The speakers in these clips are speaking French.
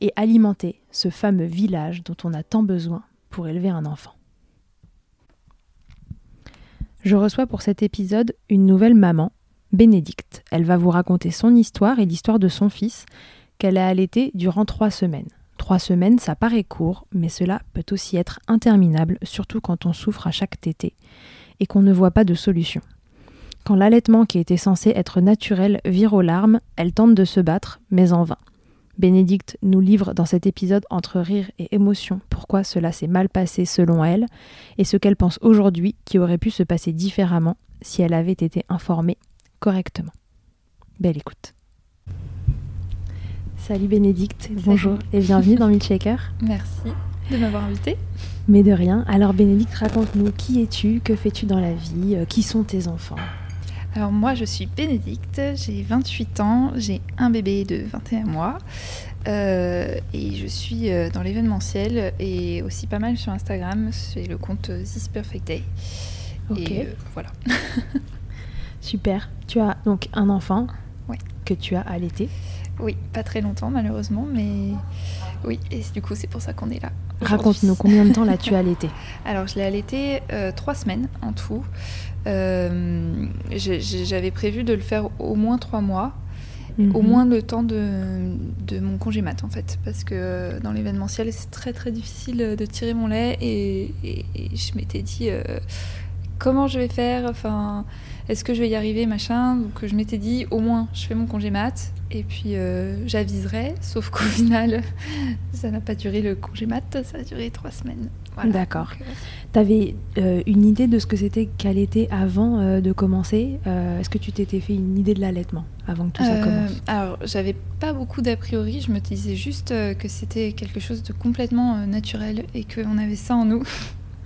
et alimenter ce fameux village dont on a tant besoin pour élever un enfant. Je reçois pour cet épisode une nouvelle maman, Bénédicte. Elle va vous raconter son histoire et l'histoire de son fils qu'elle a allaité durant trois semaines. Trois semaines, ça paraît court, mais cela peut aussi être interminable, surtout quand on souffre à chaque tétée et qu'on ne voit pas de solution. Quand l'allaitement qui était censé être naturel vire aux larmes, elle tente de se battre, mais en vain. Bénédicte nous livre dans cet épisode entre rire et émotion pourquoi cela s'est mal passé selon elle et ce qu'elle pense aujourd'hui qui aurait pu se passer différemment si elle avait été informée correctement. Belle écoute. Salut Bénédicte, bonjour et bienvenue dans Milkshaker. Merci de m'avoir invitée. Mais de rien. Alors Bénédicte, raconte-nous qui es-tu, que fais-tu dans la vie, euh, qui sont tes enfants? Alors moi je suis Bénédicte, j'ai 28 ans, j'ai un bébé de 21 mois euh, et je suis euh, dans l'événementiel et aussi pas mal sur Instagram, c'est le compte This Perfect Day. Ok. Et euh, voilà. Super. Tu as donc un enfant que tu as allaité? Oui, pas très longtemps malheureusement, mais oui, et du coup c'est pour ça qu'on est là. Raconte-nous combien de temps l'as-tu allaité Alors je l'ai allaité euh, trois semaines en tout. Euh, J'avais prévu de le faire au moins trois mois. au Mhm. moins le temps de, de mon congé mat en fait parce que dans l'événementiel c'est très très difficile de tirer mon lait et, et- et je m'étais dit euh, comment je vais faire enfin est-ce que je vais y arriver machin donc je m'étais dit au moins je fais mon congé mat et puis euh, j'aviserai sauf qu'au final ça n'a pas duré le congé mat ça a duré trois semaines Voilà. D'accord. Euh, T'avais euh, une idée de ce que c'était qu'allaiter avant euh, de commencer Est-ce que tu t'étais fait une idée de l'allaitement avant que tout ça commence? alors, j'avais pas beaucoup d'a priori. Je me disais juste que c'était quelque chose de complètement naturel et qu'on avait ça en nous.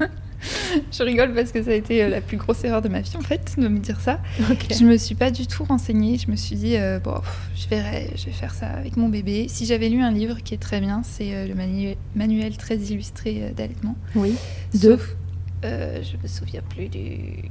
je rigole parce que ça a été euh, la plus grosse erreur de ma vie en fait, de me dire ça. Ok. Je me suis pas du tout renseignée. Je me suis dit, euh, bon, pff, je verrai, je vais faire ça avec mon bébé. Si j'avais lu un livre qui est très bien, c'est euh, le manu- manuel très illustré euh, d'allaitement. Oui. De Sauf, je me souviens plus du,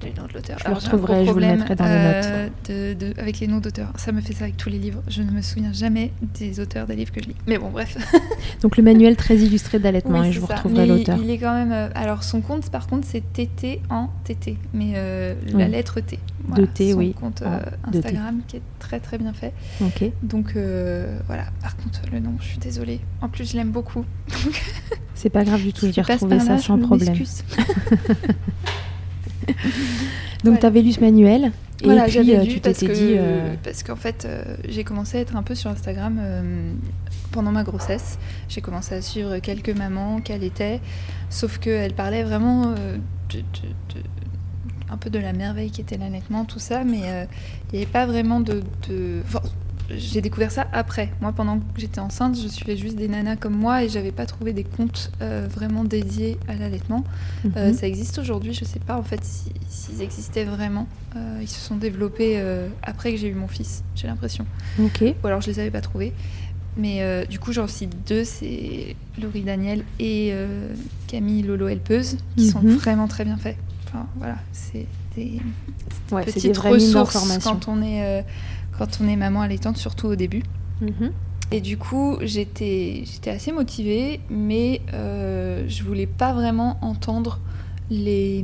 de l'auteur. Je gros retrouverai, je vous le mettrai dans les euh, de- de- avec les noms d'auteurs. Ça me fait ça avec tous les livres. Je ne me souviens jamais des auteurs des livres que je lis. Mais bon, bref. Donc le manuel très illustré d'allaitement Oui, et je vous ça. retrouverai l'auteur. Il est quand même. euh, alors, son compte, par contre, c'est TT en TT. Mais euh, la Oui. lettre T. De T, son oui. compte T. Instagram qui est très très bien fait. Ok. Donc voilà. Par contre, le nom, je suis désolée. En plus, je l'aime beaucoup. C'est pas grave du tout, je vais retrouver ça là, sans problème. Donc Voilà. tu avais lu ce manuel et Voilà, puis j'avais euh, lu tu parce t'étais que, dit euh, parce qu'en fait, euh, j'ai commencé à être un peu sur Instagram euh, pendant ma grossesse. J'ai commencé à suivre quelques mamans qu'elle était, sauf qu'elle parlait vraiment de, de- de- un peu de la merveille qui était l'allaitement, tout ça, mais il n'y avait pas vraiment de. de... Enfin, j'ai découvert ça après. Moi, pendant que j'étais enceinte, je suivais juste des nanas comme moi et j'avais pas trouvé des comptes euh, vraiment dédiés à l'allaitement. Euh, Mhm. ça existe aujourd'hui, je sais pas en fait si- s'ils existaient vraiment. Euh, ils se sont développés après que j'ai eu mon fils, j'ai l'impression. Ok. Ou alors je les avais pas trouvés. Mais du coup, j'en cite deux, c'est Laurie Daniel et Camille Lolo Helpeuse, qui sont Mhm. vraiment très bien faits. Enfin, voilà, c'est des Ouais, des petites ressources quand on est quand on est maman allaitante, surtout au début. Mhm. Et du coup, j'étais assez motivée, mais euh, je voulais pas vraiment entendre les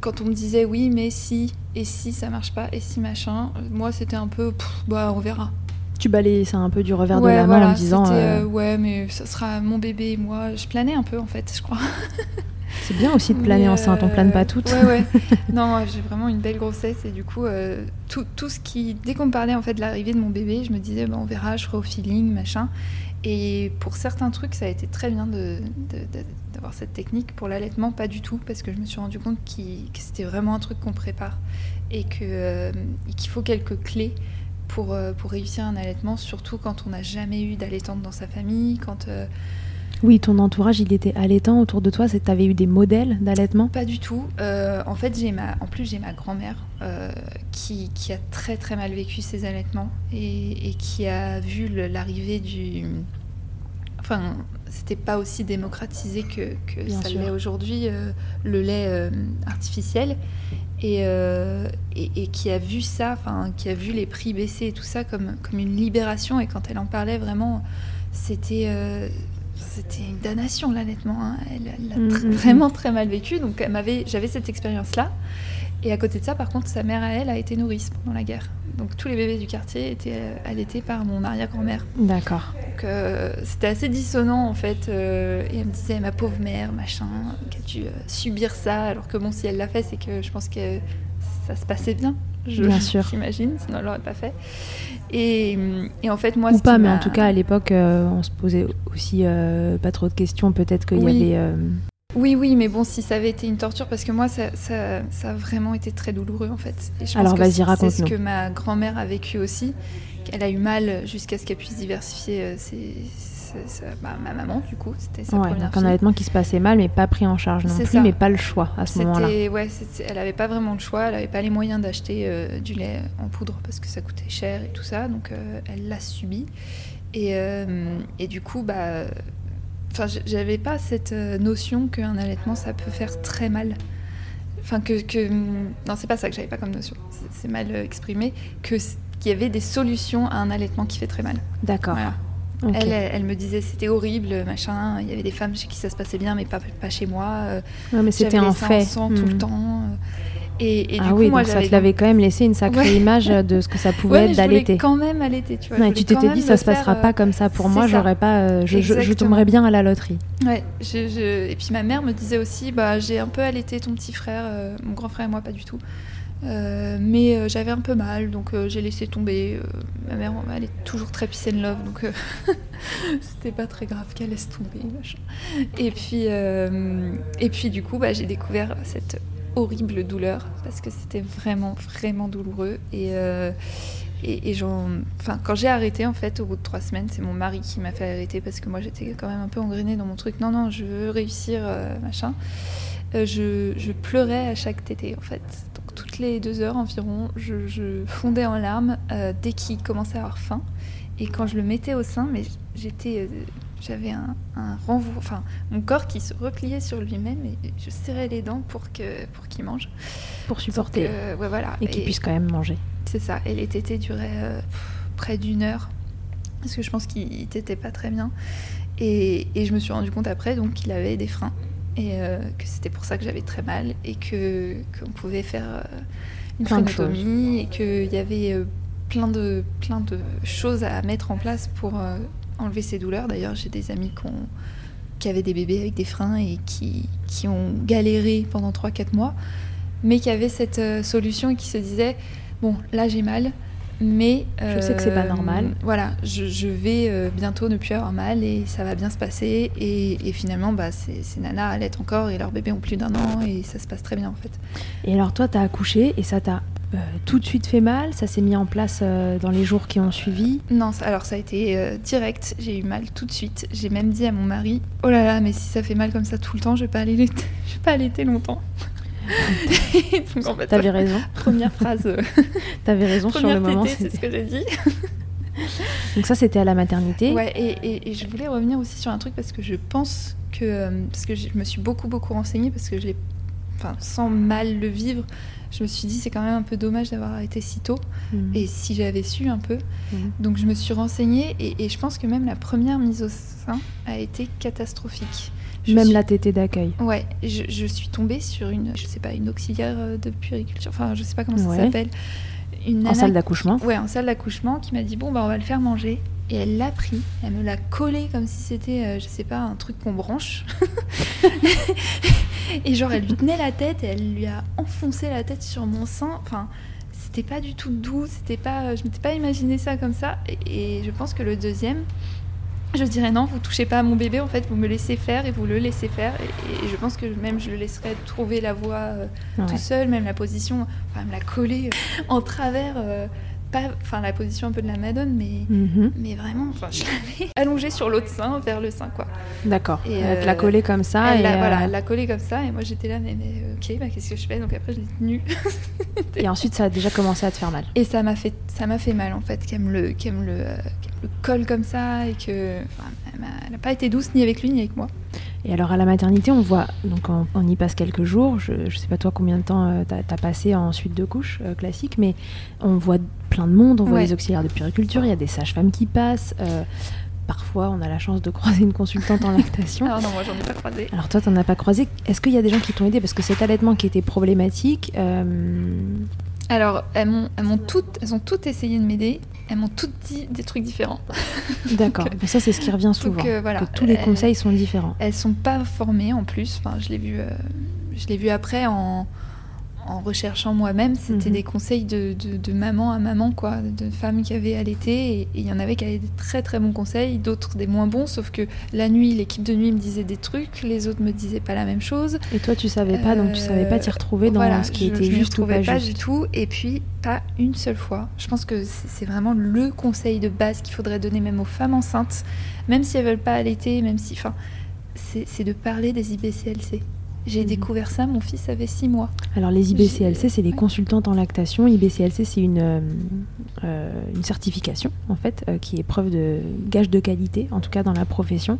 quand on me disait oui, mais si et si ça marche pas et si machin. Moi, c'était un peu pff, bah on verra. Tu balayais ça un peu du revers de la main voilà, en disant euh, euh, ouais, mais ça sera mon bébé et moi. Je planais un peu en fait, je crois. c'est bien aussi de planer enceinte, on euh, plane pas toutes. Ouais, ouais. non, j'ai vraiment une belle grossesse et du coup, euh, tout, tout ce qui. Dès qu'on me parlait en fait de l'arrivée de mon bébé, je me disais, bah, on verra, je ferai au feeling, machin. Et pour certains trucs, ça a été très bien d'avoir cette technique. Pour l'allaitement, pas du tout, parce que je me suis rendu compte qu'il- que c'était vraiment un truc qu'on prépare et euh, qu'il faut quelques clés. Pour, euh, pour réussir un allaitement, surtout quand on n'a jamais eu d'allaitante dans sa famille, quand euh, Oui, ton entourage, il était allaitant autour de toi, tu avais eu des modèles d'allaitement? Pas du tout. Euh, en fait, j'ai ma, en plus j'ai ma grand-mère euh, qui, qui a très très mal vécu ses allaitements et, et qui a vu l'arrivée du. Enfin, c'était pas aussi démocratisé que, que Bien ça l'est aujourd'hui euh, le lait artificiel et, euh, et, et qui a vu ça, enfin qui a vu les prix baisser et tout ça comme comme une libération et quand elle en parlait vraiment, c'était euh, c'était une damnation l'allaitement. hein. Elle, l'a Mm, mm, mm. vraiment très mal vécu. Donc j'avais cette expérience-là. Et à côté de ça, par contre, sa mère à elle a été nourrice pendant la guerre. Donc tous les bébés du quartier étaient euh, allaités par mon arrière-grand-mère. D'accord. Donc euh, c'était assez dissonant en fait. euh, et elle me disait ma pauvre mère, machin, qui a dû subir ça? Alors que bon, si elle l'a fait, c'est que je pense que ça se passait bien. Je, Bien sûr. J'imagine, sinon elle l'aurait pas fait. Et, et en fait, moi, Ou pas, mais en tout cas, à l'époque, euh, on se posait aussi euh, pas trop de questions. Peut-être qu'il Oui. y avait. euh, Oui, oui, mais bon, si ça avait été une torture, parce que moi, ça, ça, ça a vraiment été très douloureux en fait. Et je Alors, vas-y, c'est- C'est ce que ma grand-mère a vécu aussi. qu'elle a eu mal jusqu'à ce qu'elle puisse diversifier euh, ses, bah, ma maman, du coup. C'était sa Ouais, première donc un allaitement qui se passait mal, mais pas pris en charge non plus, ça. mais pas le choix à ce moment-là. Ouais, elle n'avait pas vraiment le choix, elle n'avait pas les moyens d'acheter euh, du lait en poudre parce que ça coûtait cher et tout ça, donc euh, elle l'a subi. Et, euh, et du coup, bah, j'avais pas cette notion qu'un allaitement ça peut faire très mal. Enfin, que, que non, c'est pas ça que j'avais pas comme notion, c'est, mal exprimé, que qu'il y avait des solutions à un allaitement qui fait très mal. D'accord. Voilà. Elle, me disait c'était horrible, machin. Il y avait des femmes chez qui ça se passait bien, mais pas, pas chez moi. euh, Ouais, mais c'était un fait. sang tout le Hmm. temps. euh, Et, et du ah coup, oui, moi, donc ça te l'avait quand même laissé une sacrée Ouais. image de ce que ça pouvait Ouais, être d'allaiter. quand même allaiter, tu vois. Ouais, tu t'étais dit ça se passera faire, pas euh, comme ça pour moi, j'aurais pas, euh, je, je- tomberais bien à la loterie. Ouais, je- je- et puis ma mère me disait aussi, bah, j'ai un peu allaité ton petit frère, euh, mon grand frère et moi pas du tout. Euh, mais euh, j'avais un peu mal, donc euh, j'ai laissé tomber. ma mère, elle est toujours très peace and love, donc c'était pas très grave qu'elle laisse tomber. machin. Et puis, et puis du coup, bah, j'ai découvert cette horrible douleur parce que c'était vraiment, vraiment douloureux. Et, et, j'en- enfin, quand j'ai arrêté, en fait, au bout de trois semaines, c'est mon mari qui m'a fait arrêter parce que moi j'étais quand même un peu engrenée dans mon truc. Non, non, je veux réussir, machin. Je, je pleurais à chaque tété, en fait. Les deux heures environ, je, je fondais en larmes euh, dès qu'il commençait à avoir faim. Et quand je le mettais au sein, mais j'étais, euh, j'avais un, un renvoi, enfin mon corps qui se repliait sur lui-même et je serrais les dents pour que pour qu'il mange. Pour supporter. Euh, ouais, voilà. et qu'il puisse quand même manger. C'est ça. Et les tétés duraient près d'une heure. Parce que je pense qu'il tétait pas très bien. Et, et je me suis rendu compte après donc qu'il avait des freins. Et euh, que c'était pour ça que j'avais très mal. Et que qu'on pouvait faire euh, une phrénotomie. Et qu'il y avait euh, plein, de, plein de choses à mettre en place pour enlever ces douleurs. D'ailleurs, j'ai des amis qui, ont- qui avaient des bébés avec des freins et qui, qui ont galéré pendant 3-4 mois. Mais qui avaient cette solution et qui se disaient bon, là j'ai mal, mais je sais que c'est pas normal. Voilà, je, vais bientôt ne plus avoir mal et ça va bien se passer. Et, finalement, bah, ces, ces nanas allaitent encore et leurs bébés ont plus d'un an et ça se passe très bien en fait. Et alors toi, tu as accouché et ça t'a euh, tout de suite fait mal? Ça s'est mis en place euh, dans les jours qui ont suivi? Non, alors ça a été euh, direct. J'ai eu mal tout de suite. J'ai même dit à mon mari Oh là là, mais si ça fait mal comme ça tout le temps, je vais pas aller je vais pas allaiter longtemps. Donc en fait, t'avais raison. Première phrase. t'avais raison sur le moment. C'est ce que j'ai dit. Donc ça, c'était à la maternité. Ouais, et, et, je voulais revenir aussi sur un truc parce que je pense que parce que je me suis beaucoup beaucoup renseignée parce que j'ai, enfin, sans mal le vivre, je me suis dit c'est quand même un peu dommage d'avoir arrêté si tôt mhm. et si j'avais su un peu. Mhm. Donc je me suis renseignée et, je pense que même la première mise au sein a été catastrophique. Même la tétée d'accueil. Ouais, je, suis tombée sur une, je sais pas, une auxiliaire euh, de puériculture, enfin je sais pas comment ça s'appelle. Une en salle d'accouchement Ouais, en salle d'accouchement qui m'a dit bon bah on va le faire manger. Et elle l'a pris, elle me l'a collé comme si c'était, euh, je sais pas, un truc qu'on branche. et genre, elle lui tenait la tête et elle lui a enfoncé la tête sur mon sein. Enfin, c'était pas du tout doux, c'était pas, je m'étais pas imaginé ça comme ça. Et, je pense que le deuxième, je dirais non, vous touchez pas à mon bébé, en fait, vous me laissez faire et vous le laissez faire. Et, je pense que même je le laisserai trouver la voie euh, tout seul, même la position, enfin, me la coller euh, en travers pas, enfin la position un peu de la Madone, mais, mhm. mais vraiment, enfin, je l'avais allongée sur l'autre sein, vers le sein, quoi. D'accord. Et elle l'a collée comme ça. Elle et voilà, elle l'a collée comme ça, et moi j'étais là, mais, mais ok, bah, qu'est-ce que je fais? Donc après, je l'ai tenue. et ensuite, ça a déjà commencé à te faire mal. Et ça m'a fait, ça m'a fait mal en fait, qu'elle me le, qu'elle me le, le colle comme ça, et que, elle n'a pas été douce ni avec lui ni avec moi. Et alors à la maternité, on voit, donc on, y passe quelques jours, je ne sais pas toi combien de temps euh, tu as, passé en suite de couche euh, classique, mais on voit plein de monde, on voit les auxiliaires de puriculture, il y a des sages-femmes qui passent. Euh, parfois, on a la chance de croiser une consultante en lactation. Alors non, moi j'en ai pas croisé. Alors toi, tu n'en as pas croisé. Est-ce qu'il y a des gens qui t'ont aidé? Parce que cet allaitement qui était problématique, alors, elles, m'ont, toutes, elles ont toutes essayé de m'aider. Elles m'ont toutes dit des trucs différents. D'accord. ça, c'est ce qui revient souvent. que tous les conseils sont différents. Elles sont pas formées en plus. Enfin, je l'ai vu, euh, je l'ai vu après en, en recherchant moi-même, c'était mhm. des conseils de, de, maman à maman, quoi, de femmes qui avaient allaité. Et il y en avait qui avaient des très très bons conseils, d'autres des moins bons, sauf que la nuit, l'équipe de nuit me disait des trucs, les autres me disaient pas la même chose. Et toi, tu savais pas, donc tu savais pas t'y retrouver dans ce qui était juste ou pas, pas du tout. Et puis, pas une seule fois. Je pense que c'est vraiment le conseil de base qu'il faudrait donner même aux femmes enceintes, même si elles veulent pas allaiter, même si. Enfin, c'est de parler des IBCLC. J'ai mhm. découvert ça, mon fils avait 6 mois. Alors les IBCLC, c'est les consultantes en lactation. IBCLC, c'est une, euh, euh, une certification, en fait, euh, qui est preuve de gage de qualité, en tout cas dans la profession.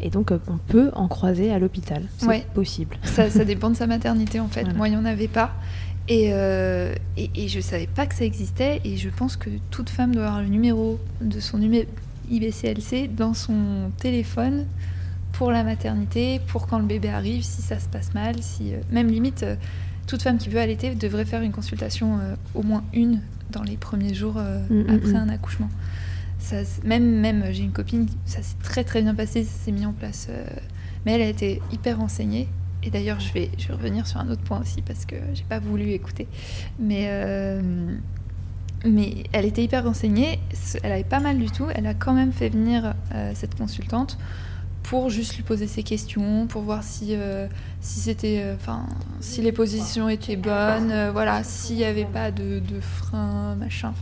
Et donc, on peut en croiser à l'hôpital. C'est possible. Ça, ça, dépend de sa maternité, en fait. Moi, il n'y en avait pas. Et, et, et, je ne savais pas que ça existait. Et je pense que toute femme doit avoir le numéro de son IBCLC dans son téléphone pour la maternité, pour quand le bébé arrive, si ça se passe mal, si euh, même limite euh, toute femme qui veut allaiter devrait faire une consultation euh, au moins une dans les premiers jours mm, mm, après mm. un accouchement. Ça, même même j'ai une copine, ça s'est très très bien passé, ça s'est mis en place, mais elle a été hyper renseignée. Et d'ailleurs, je vais, je vais revenir sur un autre point aussi parce que j'ai pas voulu écouter. Mais mais elle était hyper renseignée, elle avait pas mal du tout. Elle a quand même fait venir cette consultante pour juste lui poser ses questions, pour voir si, euh, c'était, euh, enfin, si les positions étaient bonnes, euh, voilà, s'il n'y avait pas de, de frein, machin.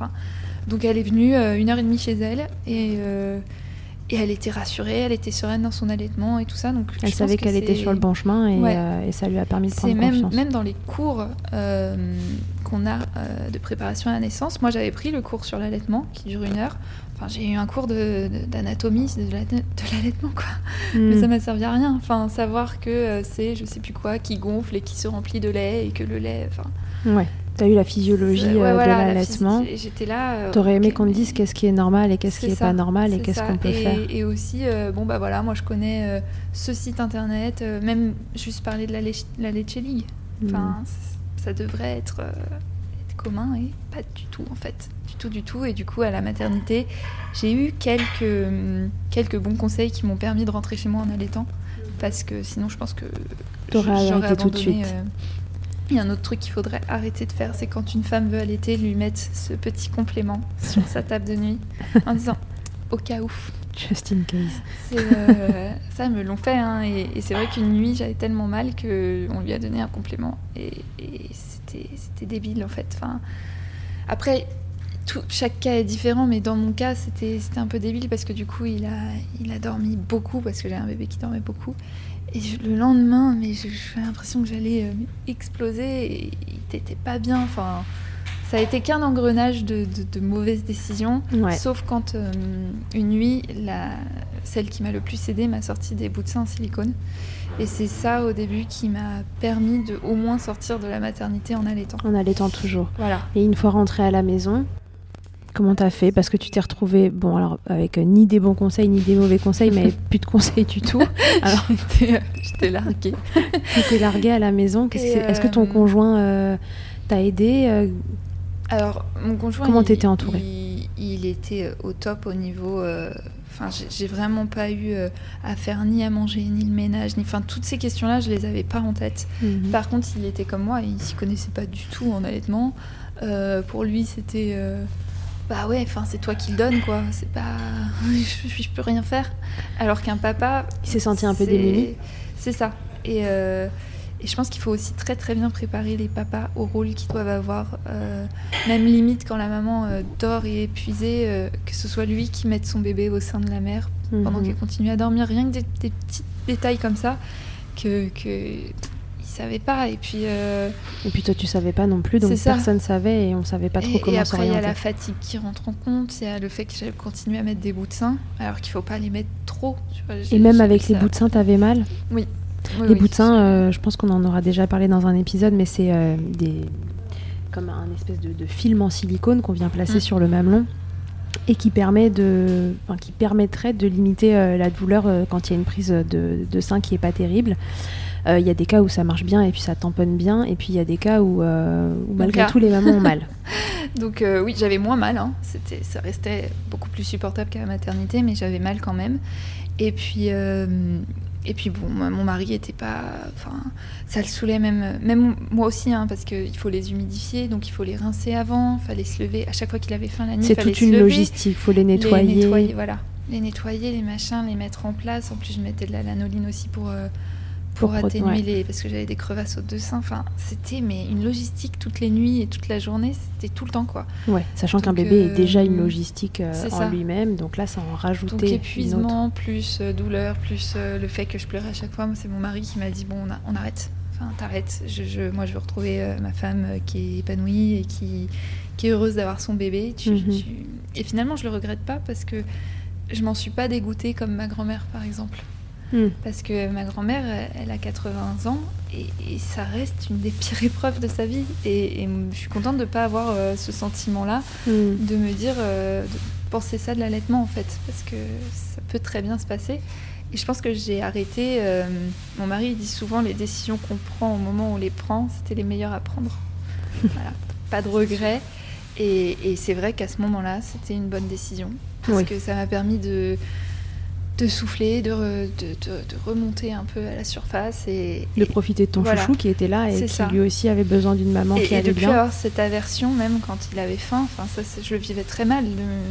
Donc elle est venue une heure et demie chez elle et, et elle était rassurée, elle était sereine dans son allaitement et tout ça. Donc elle savait qu'elle était sur le bon chemin et, et, ça lui a permis de prendre même, confiance. Même dans les cours qu'on a de préparation à la naissance, moi j'avais pris le cours sur l'allaitement qui dure une heure j'ai eu un cours d'anatomie de, de l'allaitement, quoi. Hmm. Mais ça m'a servi à rien. Enfin, savoir que euh, c'est, je sais plus quoi, qui gonfle et qui se remplit de lait et que le lait. Enfin. Ouais. T'as eu la physiologie euh, de l'allaitement. J'étais là. Euh, T'aurais aimé qu'on te dise qu'est-ce qui est normal et qu'est-ce qui est pas normal et qu'est-ce qu'on peut faire. Et aussi, bon bah voilà, moi je connais ce site internet, même juste parler de la, la Leche League. Enfin, ça devrait être, être commun et pas du tout en fait du tout. Et du coup, à la maternité, j'ai eu quelques, quelques bons conseils qui m'ont permis de rentrer chez moi en allaitant. Parce que sinon, je pense que j'aurais abandonné. Tout de suite. Y a un autre truc qu'il faudrait arrêter de faire, c'est quand une femme veut allaiter, lui mettre ce petit complément sur sa table de nuit en disant au cas où. Just in case. Euh, ça, me l'ont fait. Hein, et, c'est vrai qu'une nuit, j'avais tellement mal qu'on lui a donné un complément. Et, c'était débile, en fait. Enfin, après, tout, chaque cas est différent, mais dans mon cas, c'était un peu débile parce que du coup, il a, il a dormi beaucoup parce que j'ai un bébé qui dormait beaucoup. Et le lendemain, mais j'ai l'impression que j'allais euh, exploser et il n'était pas bien. Enfin, ça a été qu'un engrenage de, mauvaises décisions, sauf quand euh, une nuit, la, celle qui m'a le plus aidé m'a sorti des bouts de sein en silicone. Et c'est ça au début qui m'a permis de au moins sortir de la maternité en allaitant. En allaitant toujours. Voilà. Et une fois rentrée à la maison, comment t'as fait Parce que tu t'es retrouvée, bon alors avec euh, ni des bons conseils ni des mauvais conseils, mais plus de conseils du tout. Alors j'étais larguée. tu larguée à la maison. Est-ce que ton conjoint t'a aidé alors, mon conjoint. Comment t'étais entourée? il, était euh, au top au niveau. Euh, enfin, j'ai vraiment pas eu euh, à faire ni à manger, ni le ménage, ni. Enfin, toutes ces questions-là, je les avais pas en tête. Mhm. Par contre, il était comme moi, il s'y connaissait pas du tout en allaitement. pour lui, c'était. Bah ouais, enfin, c'est toi qui le donnes, quoi. C'est pas. je, je, peux rien faire. Alors qu'un papa. Il s'est senti un peu démuni. C'est ça. Et. Et je pense qu'il faut aussi très très bien préparer les papas au rôle qu'ils doivent avoir. Euh, même limite quand la maman euh, dort et est épuisée, euh, que ce soit lui qui mette son bébé au sein de la mère pendant mhm. qu'elle continue à dormir. Rien que des, petits détails comme ça que, que savait pas. Et puis, et puis toi, tu savais pas non plus, donc personne savait et on savait pas trop comment s'orienter. Et après, il y a la fatigue qui rentre en compte, il y a le fait que j'allais continuer à mettre des bouts de sein, alors qu'il faut pas les mettre trop. et même avec les bouts de sein, t'avais mal? Oui les boutins, euh, je pense qu'on en aura déjà parlé dans un épisode, mais c'est euh, des comme un espèce de, film en silicone qu'on vient placer mm. sur le mamelon et qui permet de, qui permettrait de limiter euh, la douleur quand il y a une prise de, sein qui est pas terrible. Il y a des cas où ça marche bien et puis ça tamponne bien, et puis il y a des cas où, malgré tout les mamans ont mal. Donc oui, j'avais moins mal. Hein. C'était, ça restait beaucoup plus supportable qu'à la maternité, mais j'avais mal quand même. Et puis et puis bon, mon mari était pas, enfin, ça le saoulait même, même moi aussi, hein, parce qu'il faut les humidifier, donc il faut les rincer avant, fallait se lever à chaque fois qu'il avait faim la nuit. C'est toute une logistique, faut les nettoyer. Les nettoyer, voilà, les nettoyer, les machins, les mettre en place. En plus, je mettais de la lanoline aussi pour euh, pour, atténuer les parce que j'avais des crevasses au deux seins enfin c'était mais une logistique toutes les nuits et toute la journée c'était tout le temps quoi. Ouais sachant qu'un bébé est déjà une euh, logistique euh, en lui-même donc là ça en rajoutait donc épuisement plus euh, douleur plus le fait que je pleurais à chaque fois c'est mon mari qui m'a dit bon on, arrête. Enfin t'arrêtes. Je, moi je veux retrouver ma femme qui est épanouie et qui qui est heureuse d'avoir son bébé. Mhm. et finalement je le regrette pas parce que je m'en suis pas dégoûtée comme ma grand-mère par exemple Hmm. Parce que ma grand-mère, elle a 80 ans et, ça reste une des pires épreuves de sa vie. Et, je suis contente de ne pas avoir euh, ce sentiment-là, hmm. de me dire, euh, de penser ça de l'allaitement en fait, parce que ça peut très bien se passer. Et je pense que j'ai arrêté. Euh, mon mari dit souvent les décisions qu'on prend au moment où on les prend, c'était les meilleures à prendre. voilà, pas de regrets. Et, c'est vrai qu'à ce moment-là, c'était une bonne décision. Parce que ça m'a permis de, de souffler, de, de, remonter un peu à la surface et de profiter de ton chouchou qui était là et qui lui aussi avait besoin d'une maman qui allait et bien. avoir cette aversion même quand il avait faim. Enfin ça, je le vivais très mal.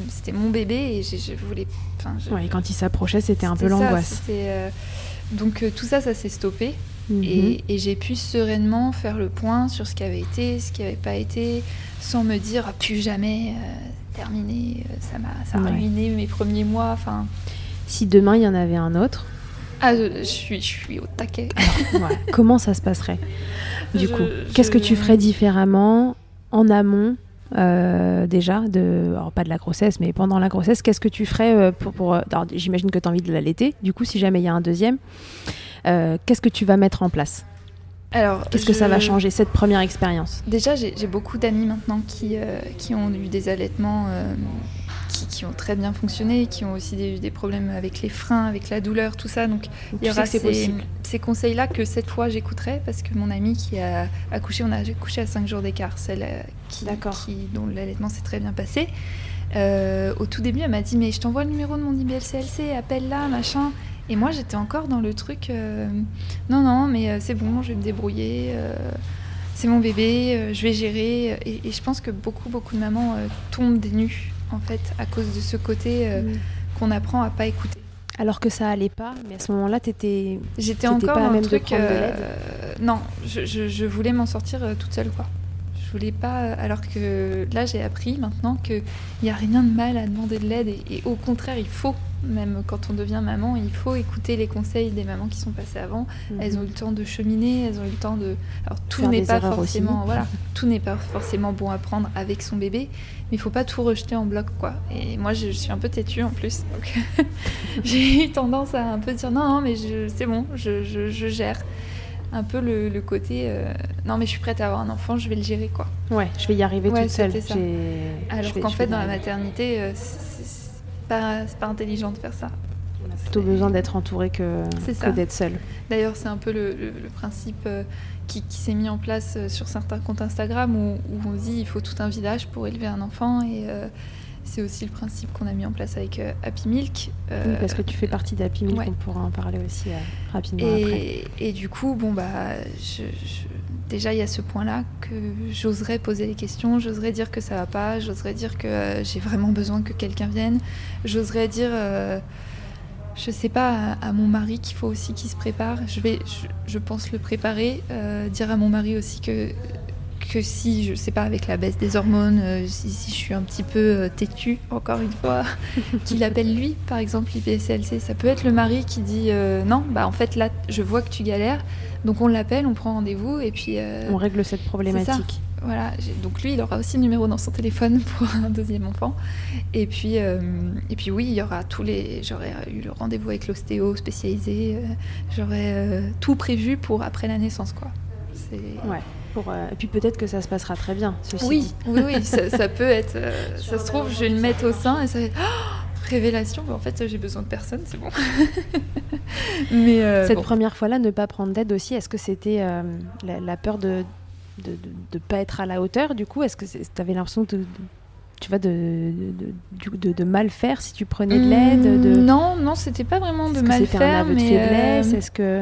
C'était mon bébé et je, voulais. Enfin, et quand il s'approchait, c'était un peu l'angoisse. Euh, donc euh, tout ça, ça s'est stoppé. Mhm. Et, j'ai pu sereinement faire le point sur ce qui avait été, ce qui n'avait pas été, sans me dire ah, plus jamais euh, terminé, ça m'a a ruiné mes premiers mois. Enfin, si demain il y en avait un autre. Ah, je, suis, je suis au taquet. comment ça se passerait Du coup, qu'est-ce que tu ferais différemment en amont euh, déjà, de, alors pas de la grossesse, mais pendant la grossesse, qu'est-ce que tu ferais euh, pour. pour euh, J'imagine que tu as envie de l'allaiter, du coup, si jamais il y a un deuxième, qu'est-ce que tu vas mettre en place? Alors, Qu'est-ce que ça va changer, cette première expérience? Déjà, j'ai beaucoup d'amis maintenant qui, qui ont eu des allaitements qui, ont très bien fonctionné, qui ont aussi eu des, problèmes avec les freins, avec la douleur, tout ça. Donc il y aura ces, ces conseils-là que cette fois j'écouterai parce que mon amie qui a accouché, on a accouché à 5 jours d'écart, celle euh, qui, qui, dont l'allaitement s'est très bien passé. Euh, au tout début, elle m'a dit Mais je t'envoie le numéro de mon IBLCLC, appelle là, machin. Et moi, j'étais encore dans le truc euh, Non, non, mais c'est bon, je vais me débrouiller c'est mon bébé, je vais gérer. Et, je pense que beaucoup, beaucoup de mamans tombent des nues, en fait, à cause de ce côté mm. qu'on apprend à pas écouter. Alors que ça allait pas, mais à ce moment-là, t'étais. J'étais encore pas dans même truc. non, je, je, voulais m'en sortir toute seule, quoi. Je voulais pas. Alors que là, j'ai appris maintenant qu'il n'y a rien de mal à demander de l'aide et, au contraire, il faut. Même quand on devient maman, il faut écouter les conseils des mamans qui sont passées avant. Mhm. Elles ont eu le temps de cheminer, elles ont eu le temps de. Alors tout n'est pas forcément, voilà, tout n'est pas forcément bon à prendre avec son bébé, mais il faut pas tout rejeter en bloc, quoi. Et moi, je, suis un peu têtue en plus, donc j'ai eu tendance à un peu dire non, non mais c'est bon, je, je gère un peu le, côté euh, non mais je suis prête à avoir un enfant, je vais le gérer quoi. Ouais, je vais y arriver toute seule. Alors qu'en fait dans la maternité euh, c'est pas, pas intelligent de faire ça. On a plutôt besoin d'être entouré que, d'être seule. D'ailleurs c'est un peu le, principe euh, qui, s'est mis en place sur certains comptes Instagram où, où, on dit il faut tout un village pour élever un enfant et c'est aussi le principe qu'on a mis en place avec euh, Happy Milk. oui, parce que tu fais partie d'Happy Milk, on pourra en parler aussi euh, rapidement et, après. Et du coup, bon, bah, déjà, il y a ce point-là que j'oserais poser les questions, j'oserais dire que ça va pas, j'oserais dire que euh, j'ai vraiment besoin que quelqu'un vienne, j'oserais dire je sais pas, à, mon mari qu'il faut aussi qu'il se prépare. Je vais, je, pense le préparer, dire à mon mari aussi que que si, je sais pas, avec la baisse des hormones, euh, si, je suis un petit peu euh, têtue, encore une fois, qu'il appelle lui, par exemple, l'IPSLC. Ça peut être le mari qui dit euh, non, bah en fait là, je vois que tu galères, donc on l'appelle, on prend rendez-vous et puis. on règle cette problématique. Voilà, donc lui, il aura aussi le numéro dans son téléphone pour un deuxième enfant. Et puis, et puis oui, il y aura tous les. J'aurais eu le rendez-vous avec l'ostéo spécialisé. j'aurais tout prévu pour après la naissance, quoi. Ouais. Euh, et puis peut-être que ça se passera très bien. oui, oui, oui, ça, peut être. Euh, ça se trouve, je vais le mettre au sein et ça va être oh, révélation. en fait, j'ai besoin de personne, c'est bon. Mais euh, cette première fois-là, ne pas prendre d'aide aussi. Est-ce que c'était la, peur de de, de, pas être à la hauteur Du coup, est-ce que tu avais l'impression de, tu vois, de, de, de, mal faire si tu prenais de l'aide de... Non, non, c'était pas vraiment de mal faire. mais faiblesse? Est-ce que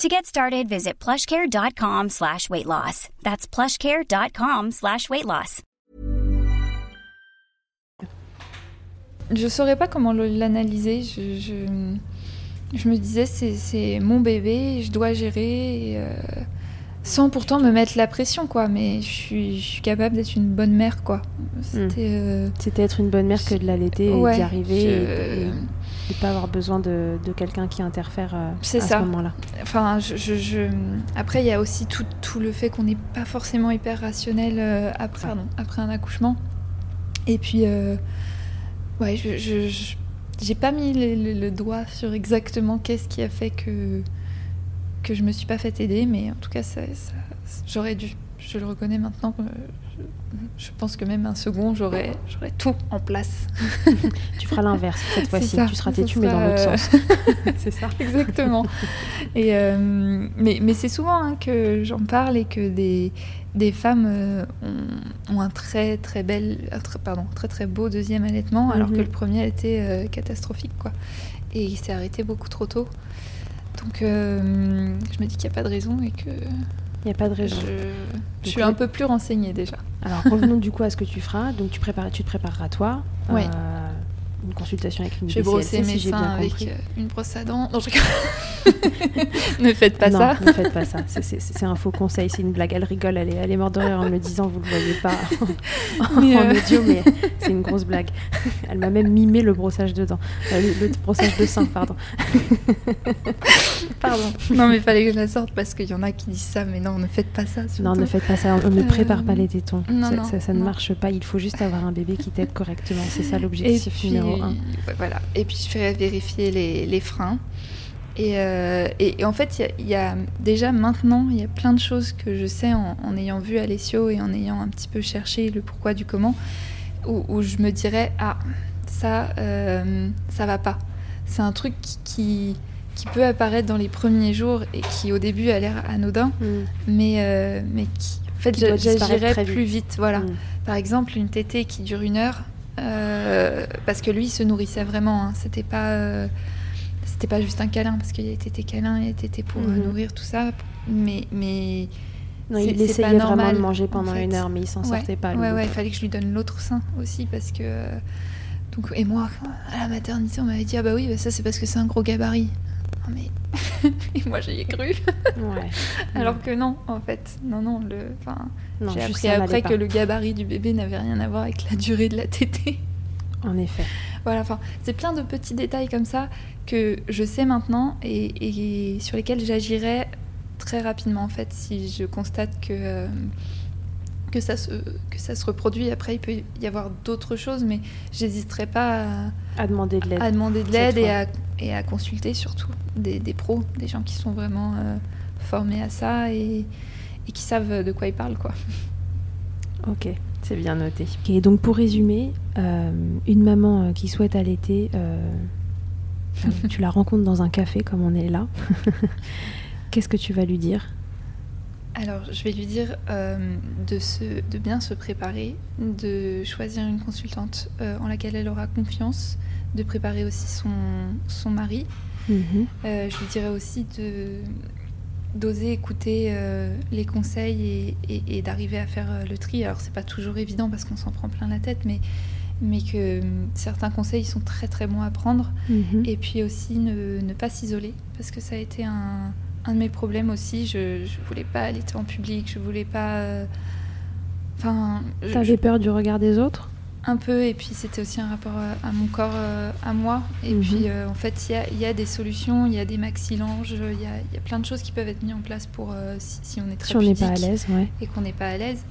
To get started, visit plushcare.com slash weight loss. That's plushcare.com slash weight loss. Je saurais pas comment l'analyser. Je, je, je, me disais, c'est mon bébé, je dois gérer. Et, euh, sans pourtant me mettre la pression, quoi. Mais je suis, je suis capable d'être une bonne mère, quoi. C'était hmm. euh, être une bonne mère que de l'allaiter et d'y arriver. Et, de pas avoir besoin de, de quelqu'un qui interfère euh, à ce moment-là. Enfin, je, je, Après, il y a aussi tout, tout le fait qu'on n'est pas forcément hyper rationnel euh, après, après un accouchement. Et puis, euh, ouais, je j'ai pas mis le, doigt sur exactement qu'est-ce qui a fait que que je me suis pas fait aider, mais en tout cas, ça, j'aurais dû. Je le reconnais maintenant je pense que même un second, j'aurais tout en place. tu feras l'inverse cette fois-ci. Tu seras têtu, mais dans l'autre sens. c'est ça. Exactement. Et euh, mais, mais c'est souvent hein, que j'en parle et que des, des femmes euh, ont, un très très bel, pardon, très très beau deuxième allaitement, alors que mhm. le premier a été euh, catastrophique, quoi. Et il s'est arrêté beaucoup trop tôt. Donc je me dis qu'il n'y a pas de raison et que il n'y a pas de raison. Je, suis un peu plus renseignée déjà. Alors revenons du coup à ce que tu feras. Donc tu, prépares, tu te prépareras toi. Oui. Euh, une consultation avec une Je vais brosser mes seins avec euh, une brosse à dents. Non, je... ne faites pas ça. Ne faites pas ça. C'est un faux conseil, c'est une blague. Elle rigole, elle est, elle est morte de rire en me disant, vous ne le voyez pas en, euh, audio, mais c'est une grosse blague. Elle m'a même mimé le brossage de dents. Euh, le, brossage de seins, pardon. pardon. Non, mais il fallait que je la sorte parce qu'il y en a qui disent ça, mais non, ne faites pas ça. Non, ne faites pas ça. On ne prépare pas les tétons. ça, ça, ne marche pas. Il faut juste avoir un bébé qui t'aide correctement. C'est ça l'objectif numéro voilà. Et puis je fais vérifier les, freins. Euh, et, en fait, il y, a déjà maintenant, il y a plein de choses que je sais en, ayant vu Alessio et en ayant un petit peu cherché le pourquoi du comment. où, je me dirais ah ça euh, ça va pas. C'est un truc qui, qui, peut apparaître dans les premiers jours et qui au début a l'air anodin, mm. mais euh, mais qui en fait j'agirais plus vite. Voilà. Mm. Par exemple une tétée qui dure une heure parce que lui se nourrissait vraiment. Hein. C'était pas c'était pas juste un câlin parce qu'il été câlin, il été pour mm-hmm. nourrir tout ça, mais mais il essayait vraiment de manger pendant une heure, mais il s'en sortait pas. Ouais, ouais, il fallait que je lui donne l'autre sein aussi parce que. Donc, et moi, à la maternité, on m'avait dit ah bah oui, bah ça c'est parce que c'est un gros gabarit. Mais et moi j'y ai cru. ouais. Alors que non, en fait, non, non, le. Enfin, j'ai appris après que le gabarit du bébé n'avait rien à voir avec la durée de la tétée. En effet. Voilà, enfin, c'est plein de petits détails comme ça que je sais maintenant et, et sur lesquels j'agirais très rapidement en fait si je constate que, euh, que, ça se, que ça se reproduit. Après, il peut y avoir d'autres choses, mais j'hésiterai pas à, demander de l'aide, à demander de l'aide et à, et à, consulter surtout des, des, pros, des gens qui sont vraiment euh, formés à ça et, et, qui savent de quoi ils parlent. Quoi. Ok, c'est bien noté. Et donc pour résumer, euh, une maman qui souhaite allaiter, tu la rencontres dans un café comme on est là. Qu'est-ce que tu vas lui dire? Alors, je vais lui dire euh, de, se, de bien se préparer, de choisir une consultante euh, en laquelle elle aura confiance, de préparer aussi son, son mari. Mhm. Euh, je lui dirais aussi de d'oser écouter les conseils et, et, d'arriver à faire le tri. Alors, c'est pas toujours évident parce qu'on s'en prend plein la tête, mais, mais que certains conseils sont très très bons à prendre. Mhm. Et puis aussi ne, ne pas s'isoler parce que ça a été un un de mes problèmes aussi. Je, ne voulais pas aller en public, je voulais pas. Euh, enfin. T'avais peur du regard des autres? Un peu, et puis c'était aussi un rapport à, mon corps, euh, à moi. Et mhm. puis euh, en fait, il y a, des solutions, il y a des maxilanges, il y a, y a, plein de choses qui peuvent être mises en place pour si, on est très si on n'est pas à l'aise, ouais. et qu'on n'est pas à l'aise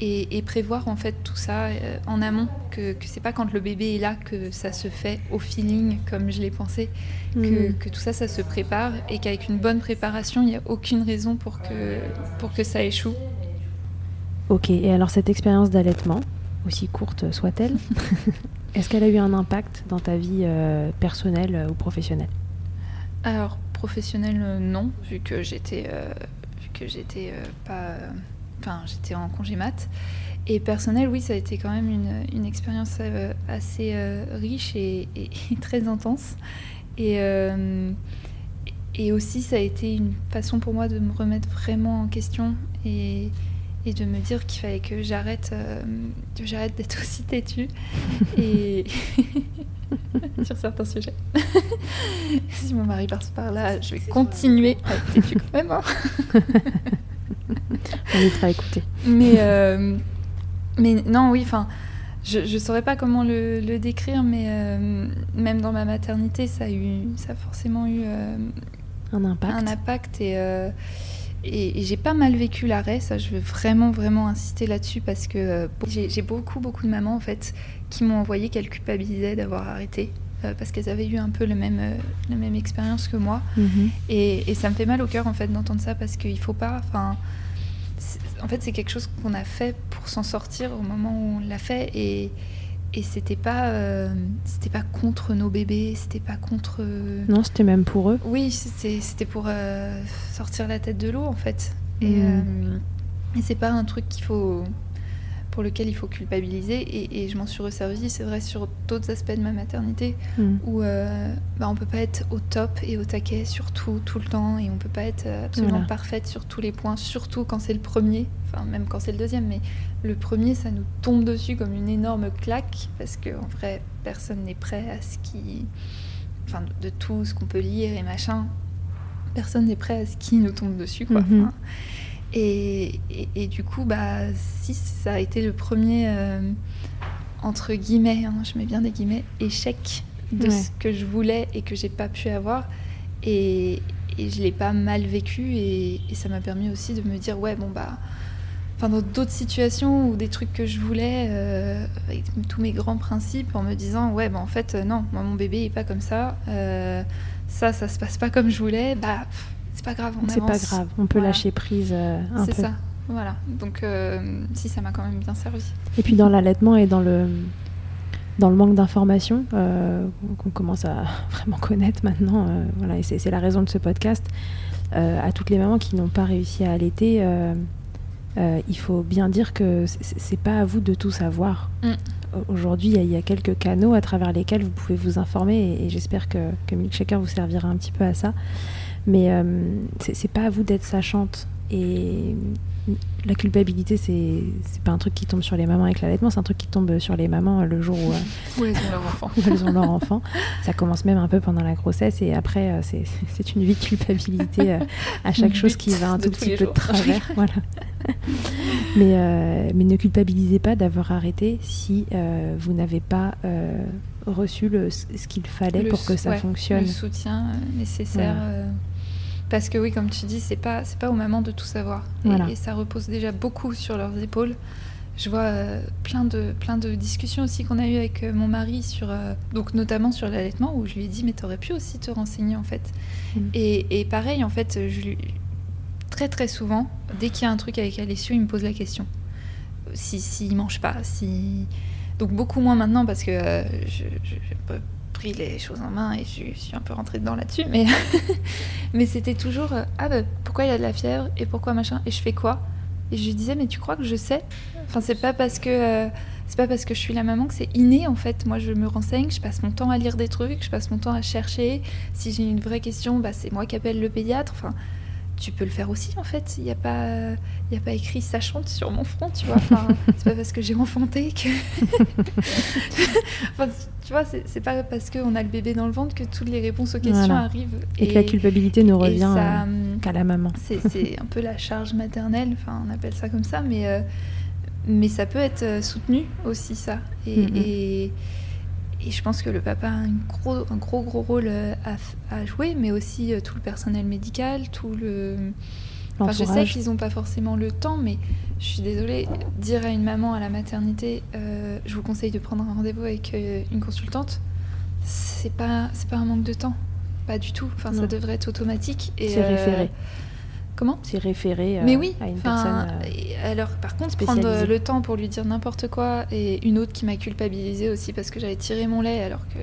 et, prévoir en fait tout ça euh, en amont, que, que c'est pas quand le bébé est là que ça se fait au feeling comme je l'ai pensé, que, que, tout ça ça se prépare et qu'avec une bonne préparation il n'y a aucune raison pour que, pour que ça échoue. Ok, et alors cette expérience d'allaitement, aussi courte soit-elle, est-ce qu'elle a eu un impact dans ta vie euh, personnelle euh, ou professionnelle? Alors professionnelle non, vu que j'étais vu que j'étais pas Enfin, j'étais en congé mat. Et personnel, oui, ça a été quand même une, une expérience euh, assez euh, riche et, très intense. Et, euh, et aussi, ça a été une façon pour moi de me remettre vraiment en question et, et de me dire qu'il fallait que j'arrête j'arrête d'être aussi têtue et sur certains sujets. si mon mari passe par là, je vais continuer à être têtue quand même. Hein. On fera écouter. Mais, euh, mais non, oui, enfin, je ne saurais pas comment le, décrire, mais euh, même dans ma maternité, ça a, eu, ça a forcément eu euh, un impact. Un impact et, et, j'ai pas mal vécu l'arrêt, ça je veux vraiment, vraiment insister là-dessus parce que j'ai beaucoup, beaucoup de mamans en fait qui m'ont envoyé qu'elles culpabilisaient d'avoir arrêté. parce qu'elles avaient eu un peu le même, la même expérience que moi. Mhm. et, et, ça me fait mal au cœur en fait d'entendre ça parce qu'il faut pas. Enfin, en fait, c'est quelque chose qu'on a fait pour s'en sortir au moment où on l'a fait et, et c'était pas euh, c'était pas contre nos bébés, c'était pas contre. Non, c'était même pour eux. Oui, c'était pour euh, sortir la tête de l'eau en fait. Et, mmh. euh, et c'est pas un truc qu'il faut pour lequel il faut culpabiliser. Et, je m'en suis resservie, c'est vrai, sur d'autres aspects de ma maternité, mm. où euh, bah, on peut pas être au top et au taquet sur tout, tout le temps, et on peut pas être absolument parfaite sur tous les points, surtout quand c'est le premier, enfin même quand c'est le deuxième, mais le premier, ça nous tombe dessus comme une énorme claque, parce qu'en vrai, personne n'est prêt à ce qui... Enfin, de, tout ce qu'on peut lire et machin, personne n'est prêt à ce qui nous tombe dessus, quoi. Mm-hmm. Et, du coup, bah, si ça a été le premier, euh, entre guillemets, hein, je mets bien des guillemets, échec de ce que je voulais et que j'ai pas pu avoir. Et, et je l'ai pas mal vécu et, ça m'a permis aussi de me dire, ouais, bon, bah, enfin, dans d'autres situations ou des trucs que je voulais, euh, avec tous mes grands principes, en me disant, ouais, bah, en fait, non, moi, mon bébé est pas comme ça, euh, ça, ça se passe pas comme je voulais, bah c'est pas grave, on C'est pas grave, on peut lâcher prise euh, un peu. C'est ça. Voilà, donc si ça m'a quand même bien servi. Et puis dans l'allaitement et dans le, dans le manque d'informations qu'on commence à vraiment connaître maintenant, voilà, et c'est la raison de ce podcast, à toutes les mamans qui n'ont pas réussi à allaiter, il faut bien dire que c'est pas à vous de tout savoir. Mm. Aujourd'hui, il y, a quelques canaux à travers lesquels vous pouvez vous informer et, j'espère que, que Milkshaker vous servira un petit peu à ça. Mais euh, c'est pas à vous d'être sachante. Et la culpabilité, c'est pas un truc qui tombe sur les mamans avec l'allaitement, c'est un truc qui tombe sur les mamans le jour où, euh, où elles ont leur enfant. elles ont leur enfant. Ça commence même un peu pendant la grossesse et après, euh, c'est une vie de culpabilité euh, à chaque chose qui va un tout petit peu de travers. voilà. mais, mais ne culpabilisez pas d'avoir arrêté si vous n'avez pas reçu le, ce qu'il fallait pour que ça fonctionne. Le soutien nécessaire. Parce que oui, comme tu dis, c'est pas c'est pas aux mamans de tout savoir, et, ça repose déjà beaucoup sur leurs épaules. Je vois euh, plein de plein de discussions aussi qu'on a eues avec euh, mon mari sur euh, donc notamment sur l'allaitement où je lui ai dit mais t'aurais pu aussi te renseigner en fait. Mm. Et, et, pareil en fait, je lui... très très souvent dès qu'il y a un truc avec Alessio, il me pose la question si s'il mange pas, si donc beaucoup moins maintenant parce que je, je, les choses en main et je suis un peu rentrée dedans là-dessus. Mais, mais c'était toujours euh, Ah, bah, pourquoi il a de la fièvre et pourquoi machin Et je fais quoi? Et je disais Mais tu crois que je sais? Enfin, c'est pas parce que. Euh, c'est pas parce que je suis la maman que c'est inné en fait. Moi, je me renseigne, je passe mon temps à lire des trucs, je passe mon temps à chercher. Si j'ai une vraie question, bah, c'est moi qui appelle le pédiatre. Enfin, tu peux le faire aussi en fait. Il n'y a pas, y a pas écrit sachante sur mon front, tu vois. Enfin, c'est pas parce que j'ai enfanté que. enfin, tu vois, c'est pas parce qu'on a le bébé dans le ventre que toutes les réponses aux questions arrivent. Et, que la culpabilité ne revient euh, hum, qu'à la maman. C'est un peu la charge maternelle. Enfin, on appelle ça comme ça, mais euh, mais ça peut être euh, soutenu aussi ça. et mm-hmm. Et je pense que le papa a un gros, un gros, gros rôle euh, à, jouer, mais aussi euh, tout le personnel médical, tout le. Enfin, je sais qu'ils n'ont pas forcément le temps, mais je suis désolée, dire à une maman à la maternité, euh, je vous conseille de prendre un rendez-vous avec une consultante, c'est pas, c'est pas un manque de temps, pas du tout. Enfin, ça devrait être automatique. C'est référé. Comment C'est référé Mais oui, à une personne. Euh, alors, par contre, prendre le temps pour lui dire n'importe quoi, et une autre qui m'a culpabilisée aussi parce que j'avais tiré mon lait alors que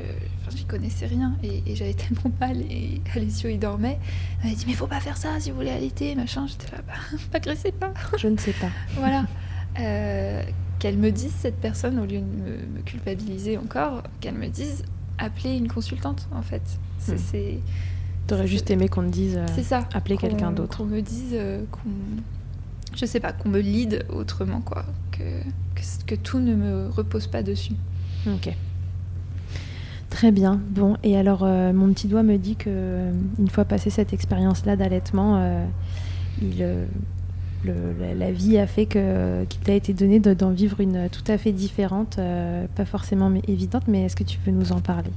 j'y connaissais rien et, j'avais tellement mal et Alessio il dormait. Elle m'a dit Mais faut pas faire ça si vous voulez allaiter, machin. J'étais là, bah, agressez pas. Je ne sais pas. voilà. Euh, qu'elle me dise, cette personne, au lieu de me, culpabiliser encore, qu'elle me dise Appelez une consultante en fait. C'est. Hmm. T'aurais juste aimé qu'on te dise euh, ça, appeler quelqu'un d'autre. Qu'on me dise euh, qu'on. Je sais pas, qu'on me lead autrement, quoi. Que, que, tout ne me repose pas dessus. Ok. Très bien. Bon, et alors, euh, mon petit doigt me dit que une fois passé cette expérience-là d'allaitement, il. la, vie a fait que qu'il t'a été donné d'en vivre une tout à fait différente, pas forcément évidente, mais est-ce que tu peux nous en parler?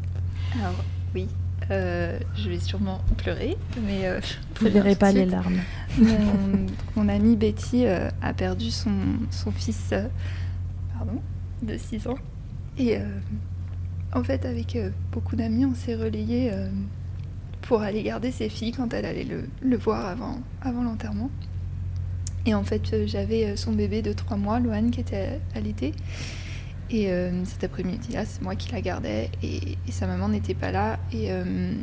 Alors oui, euh, je vais sûrement pleurer, mais euh, vous ne verrez pas les larmes. Mon, amie Betty euh, a perdu son, son fils pardon, de 6 ans. Et en fait, avec beaucoup d'amis, on s'est relayés pour aller garder ses filles quand elle allait le, le voir avant, avant l'enterrement. Et en fait, j'avais son bébé de 3 mois, Loane, qui était à l'été. Et euh, cet après-midi-là, c'est moi qui la gardais et, sa maman n'était pas là. Et, euh,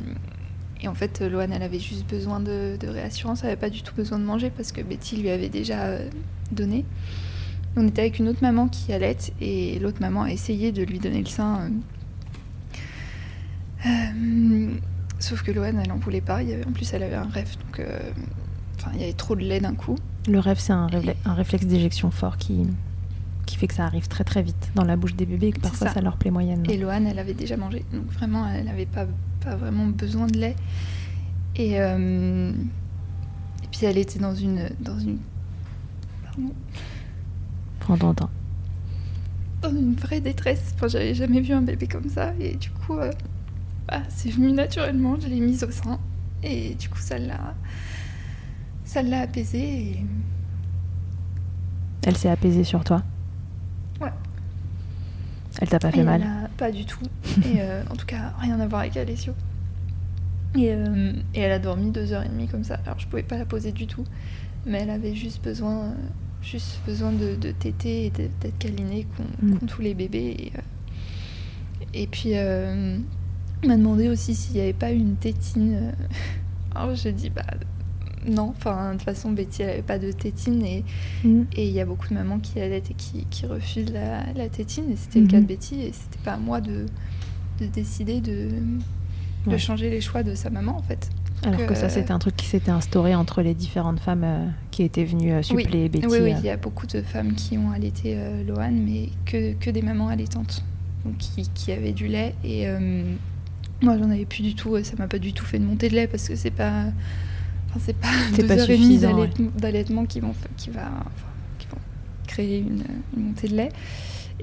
et, en fait, Loane, elle avait juste besoin de, réassurance, elle n'avait pas du tout besoin de manger parce que Betty lui avait déjà euh, donné. On était avec une autre maman qui allait et l'autre maman a essayé de lui donner le sein. sauf que Loane, elle n'en voulait pas. Il y avait, en plus, elle avait un rêve, donc enfin, il y avait trop de lait d'un coup. Le rêve, c'est un, un réflexe d'éjection fort qui, qui fait que ça arrive très très vite dans la bouche des bébés et que parfois ça. leur plaît moyennement. Et Loane, elle avait déjà mangé, donc vraiment, elle n'avait pas, pas vraiment besoin de lait. Et, euh, et puis elle était dans une. Dans une pardon. Prends temps. Dans une vraie détresse. Enfin, j'avais jamais vu un bébé comme ça. Et du coup, euh, bah, c'est venu naturellement. Je l'ai mise au sein. Et du coup, ça l'a. Ça l'a apaisée. Et... Elle s'est apaisée sur toi? Elle t'a pas fait mal Pas du tout. et euh, en tout cas, rien à voir avec Alessio. Et, euh, et, elle a dormi deux heures et demie comme ça. Alors je pouvais pas la poser du tout, mais elle avait juste besoin, juste besoin de, de téter et d'être câliné qu'ont Mm. qu'ont tous les bébés. Et, euh, et puis, m'a demandé aussi s'il n'y avait pas une tétine. Alors, j'ai dit, bah non. Enfin, de toute façon, Betty, elle n'avait pas de tétine. Et Mm. et il y a beaucoup de mamans qui allaitent et qui, qui refusent la, la tétine. Et c'était le cas de Betty. Et c'était pas à moi de, de décider de, de changer les choix de sa maman, en fait. Alors que euh, ça, c'était un truc qui s'était instauré entre les différentes femmes euh, qui étaient venues euh, suppléer Betty. Oui, oui, euh. il y a beaucoup de femmes qui ont allaité euh, Lohan, mais que, que des mamans allaitantes, donc qui, qui avaient du lait. Et euh, moi, j'en avais plus du tout. Ça m'a pas du tout fait de monter de lait parce que c'est pas, enfin, c'est pas deux pas heures et demie d'allaitement qui vont, qui va, enfin, qui vont créer une, une montée de lait.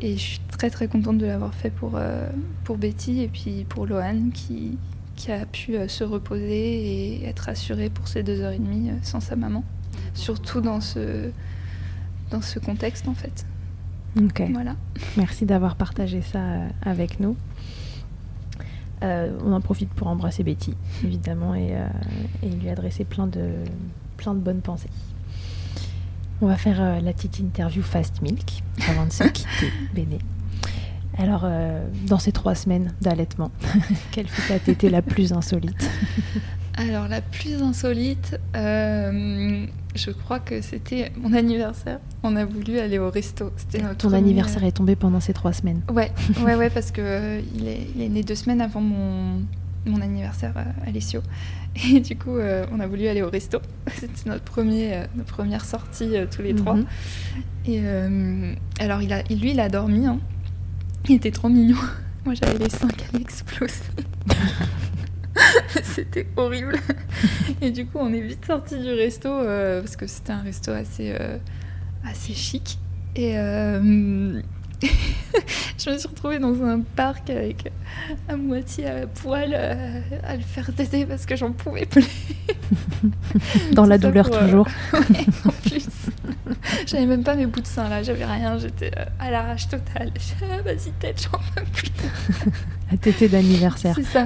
Et je suis très très contente de l'avoir fait pour, euh, pour Betty et puis pour Lohan qui, qui a pu euh, se reposer et être assurée pour ces deux heures et demie euh, sans sa maman. Surtout dans ce, dans ce contexte en fait. Ok. Voilà. Merci d'avoir partagé ça avec nous. Euh, on en profite pour embrasser Betty, évidemment, et, euh, et lui adresser plein de, plein de bonnes pensées. On va faire euh, la petite interview Fast Milk avant de se quitter, Béné. Alors, dans ces trois semaines d'allaitement, quelle fut ta tétée la plus insolite? Alors la plus insolite, euh, je crois que c'était mon anniversaire. On a voulu aller au resto. C'était notre Ton premier- anniversaire est tombé pendant ces trois semaines. Ouais, ouais, ouais, parce que euh, il, est, il est né deux semaines avant mon, mon anniversaire euh, à Alessio. Et du coup, euh, on a voulu aller au resto. C'était notre, premier, euh, notre première sortie euh, tous les trois. Mhm. Et euh, alors, il a, lui, il a dormi. hein. Il était trop mignon. Moi, j'avais les seins qui allaient exploser. c'était horrible. Et du coup, on est vite sorti du resto euh, parce que c'était un resto assez, euh, assez chic. Et euh, je me suis retrouvée dans un parc avec à moitié à poil à le faire téter parce que j'en pouvais plus. Dans la douleur pour, toujours. Ouais, en plus. J'avais même pas mes bouts de sein là, j'avais rien, j'étais euh, à l'arrache totale. Ah, vas-y, tête, j'en peux plus. La tétée d'anniversaire. C'est ça.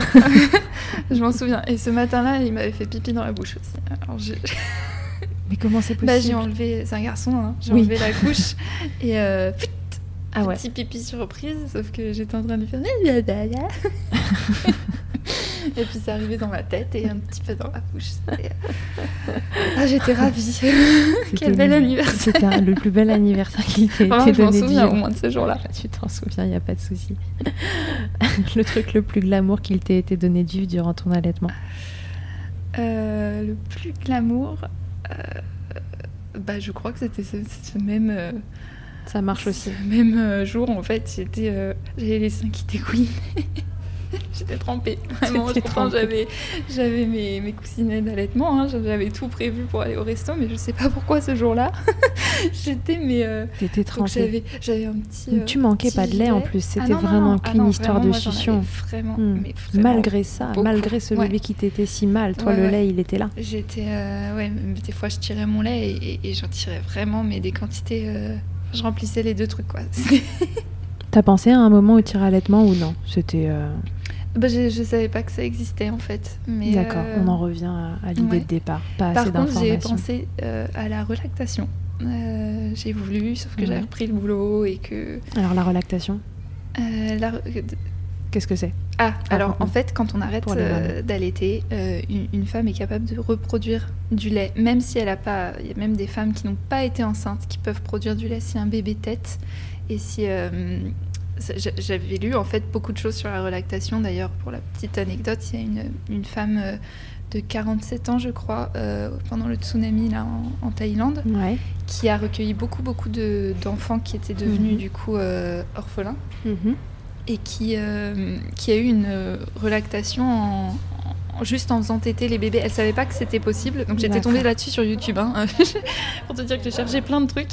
je m'en souviens. Et ce matin-là, il m'avait fait pipi dans la bouche aussi. Alors j'ai Mais comment c'est possible bah, j'ai enlevé, c'est un garçon, hein. j'ai Oui. enlevé la couche et euh, Ah ouais. petit pipi surprise, sauf que j'étais en train de lui faire. Et puis c'est arrivé dans ma tête et un petit peu dans la bouche. C'était- Ah, j'étais ravie. Quel bel anniversaire. C'était le plus bel anniversaire qui t'a Vraiment, été je m'en donné souviens au moins de ce jour-là. Tu t'en souviens, il n'y a pas de souci. le truc le plus glamour qu'il t'ait été donné de vivre durant ton allaitement. Euh, le plus glamour, euh, bah, je crois que c'était ce, ce même, euh, Ça marche aussi. ce même euh, jour en fait. J'étais, euh, j'avais les seins qui découinaient. J'étais trempée. Vraiment, trempée. j'avais, j'avais mes, mes coussinets d'allaitement. hein, j'avais tout prévu pour aller au resto, mais je sais pas pourquoi ce jour-là. J'étais, mais. euh, T'étais donc trempée. j'avais, j'avais un petit. euh, Tu manquais petit pas de lait en plus, Ah c'était non, vraiment non. Ah qu'une non, histoire vraiment, de succion. Vraiment, Hmm. mais vraiment Malgré ça, beaucoup. malgré ce Ouais. bébé qui t'était si mal, toi Ouais, le ouais. lait il était là. J'étais. euh, ouais, mais des fois je tirais mon lait et, et- et j'en tirais vraiment, mais des quantités. euh, je remplissais les deux trucs, quoi. T'as pensé à un moment au tir allaitement ou non? C'était. euh, bah, je, je savais pas que ça existait en fait. mais, D'accord, euh, on en revient à, à l'idée ouais. de départ. Pas Par assez contre, j'ai pensé euh, à la relactation. Euh, j'ai voulu, sauf que Ouais. j'avais repris le boulot et que. Alors la relactation, euh, la- qu'est-ce que c'est? Ah, alors raconte. en fait, quand on arrête euh, d'allaiter, euh, une, une femme est capable de reproduire du lait, même si elle a pas. Il y a même des femmes qui n'ont pas été enceintes qui peuvent produire du lait si un bébé tète et si. J'avais lu en fait beaucoup de choses sur la relactation. D'ailleurs, pour la petite anecdote, il y a une, une femme euh, de 47 ans, je crois, euh, pendant le tsunami là en, en Thaïlande, Ouais. qui a recueilli beaucoup beaucoup de- d'enfants qui étaient devenus Mhm. du coup euh, orphelins Mhm. et qui, euh, qui a eu une relactation en- juste en faisant téter les bébés. Elle savait pas que c'était possible, donc j'étais tombée là-dessus sur YouTube, hein, pour te dire que j'ai cherché plein de trucs.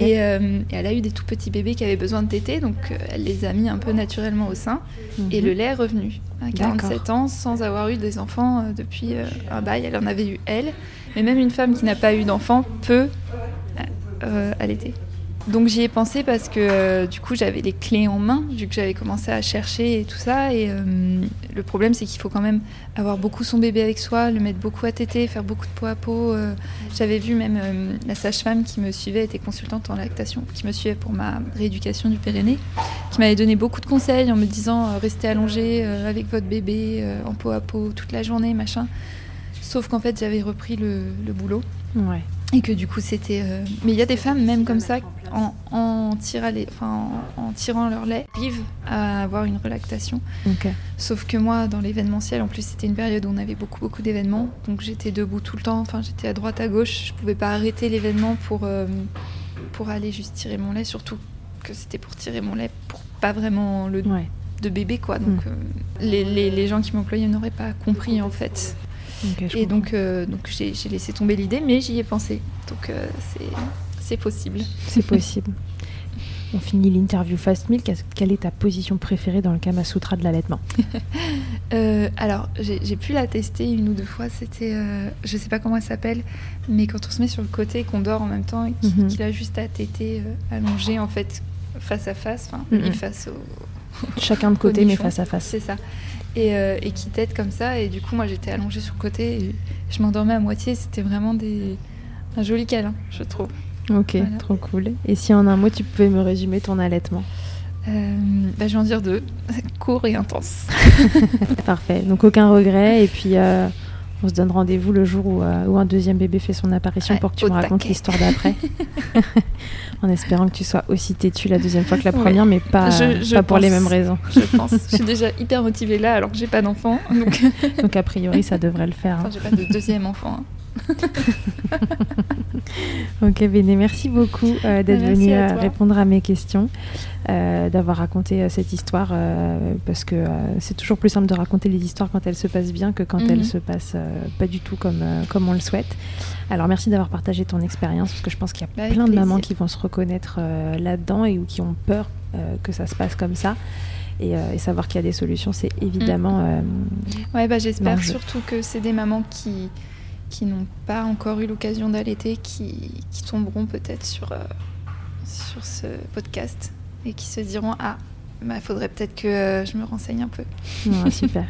Et, euh, et elle a eu des tout petits bébés qui avaient besoin de téter, donc euh, elle les a mis un peu naturellement au sein, et Mhm. le lait est revenu à 47 D'accord. ans sans avoir eu des enfants euh, depuis un bail. Elle en avait eu elle, mais même une femme qui n'a pas eu d'enfant peut euh, allaiter. Donc j'y ai pensé parce que euh, du coup j'avais les clés en main, vu que j'avais commencé à chercher et tout ça. Et euh, le problème c'est qu'il faut quand même avoir beaucoup son bébé avec soi, le mettre beaucoup à téter, faire beaucoup de peau à peau. Euh. j'avais vu même la sage-femme qui me suivait, était consultante en lactation, qui me suivait pour ma rééducation du périnée, qui m'avait donné beaucoup de conseils en me disant restez allongé avec votre bébé en peau à peau toute la journée, machin. Sauf qu'en fait j'avais repris le, le boulot. Ouais. Et que du coup, c'était. Euh, mais il y a des femmes, même comme ça, en, en, enfin, en, tirant leur lait, arrivent à avoir une relactation. Sauf que moi, dans l'événementiel, en plus, c'était une période où on avait beaucoup, beaucoup d'événements. Donc j'étais debout tout le temps. Enfin, j'étais à droite, à gauche. Je pouvais pas arrêter l'événement pour, euh, pour aller juste tirer mon lait. Surtout que c'était pour tirer mon lait pour pas vraiment le. De bébé, quoi. Donc, mm. euh, les, les, les gens qui m'employaient n'auraient pas compris, en fait et donc, euh, donc j'ai, laissé tomber l'idée, mais j'y ai pensé. Donc euh, c'est, possible. C'est possible. On finit l'interview Fast Milk. Quelle est ta position préférée dans le Kama Sutra de l'allaitement euh, Alors, j'ai, pu la tester une ou deux fois. C'était, je sais pas comment elle s'appelle, mais quand on se met sur le côté et qu'on dort en même temps et mhm. qu'il, a juste à téter allongé en fait face à face, enfin mm face au. Chacun de côté, mais face à face. C'est ça. Euh, et, qui t'aide comme ça. Et du coup, moi, j'étais allongée sur le côté et je m'endormais à moitié. C'était vraiment des... un joli câlin, je trouve. Ok, trop cool. Et si en un mot, tu pouvais me résumer ton allaitement euh, bah, Je vais en dire deux. Court et intense. Parfait. Donc, aucun regret. Et puis. Euh, on se donne rendez-vous le jour où, un deuxième bébé fait son apparition pour que tu me racontes l'histoire d'après. en espérant que tu sois aussi têtu la deuxième fois que la première, mais pas, pas pour les mêmes raisons. Je pense. je suis déjà hyper motivée là alors que j'ai pas d'enfant. Donc... donc... a priori ça devrait le faire. Enfin, j'ai pas de deuxième enfant. Hein. ok Béné, merci beaucoup euh, d'être venu euh, répondre à mes questions, euh, d'avoir raconté cette histoire, parce que c'est toujours plus simple de raconter les histoires quand elles se passent bien que quand elles mhm. se passent pas du tout comme, comme on le souhaite. Alors merci d'avoir partagé ton expérience, parce que je pense qu'il y a plein de mamans qui vont se reconnaître là-dedans et ou qui ont peur que ça se passe comme ça. Et, savoir qu'il y a des solutions, c'est évidemment. Mm. ouais, bah, j'espère surtout que c'est des mamans qui, qui n'ont pas encore eu l'occasion d'allaiter, qui, qui, tomberont peut-être sur, euh, sur ce podcast et qui se diront Ah, il bah, faudrait peut-être que euh, je me renseigne un peu. super.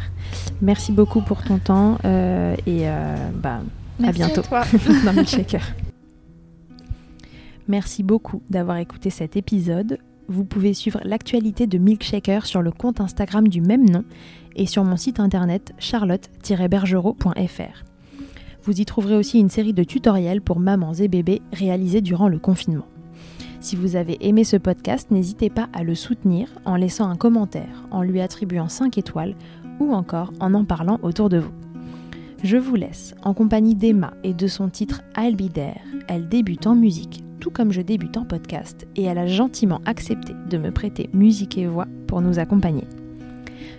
Merci beaucoup pour ton temps euh, et bah, à bientôt à toi. dans Milkshaker. Merci beaucoup d'avoir écouté cet épisode. Vous pouvez suivre l'actualité de Milkshaker sur le compte Instagram du même nom et sur mon site internet charlotte-bergerot.fr. Vous y trouverez aussi une série de tutoriels pour mamans et bébés réalisés durant le confinement. Si vous avez aimé ce podcast, n'hésitez pas à le soutenir en laissant un commentaire, en lui attribuant 5 étoiles ou encore en en parlant autour de vous. Je vous laisse en compagnie d'Emma et de son titre I'll Be. Elle débute en musique, tout comme je débute en podcast, et elle a gentiment accepté de me prêter musique et voix pour nous accompagner.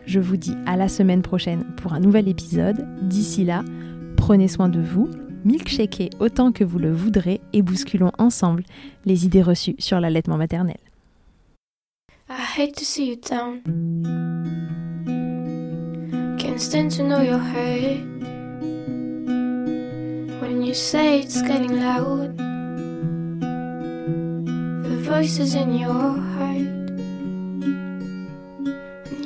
Je vous dis à la semaine prochaine pour un nouvel épisode. D'ici là, Prenez soin de vous, milkshakez autant que vous le voudrez et bousculons ensemble les idées reçues sur l'allaitement maternel. I hate to see you down. Can't stand to know your hurt. When you say it's getting loud, the voices in your heart.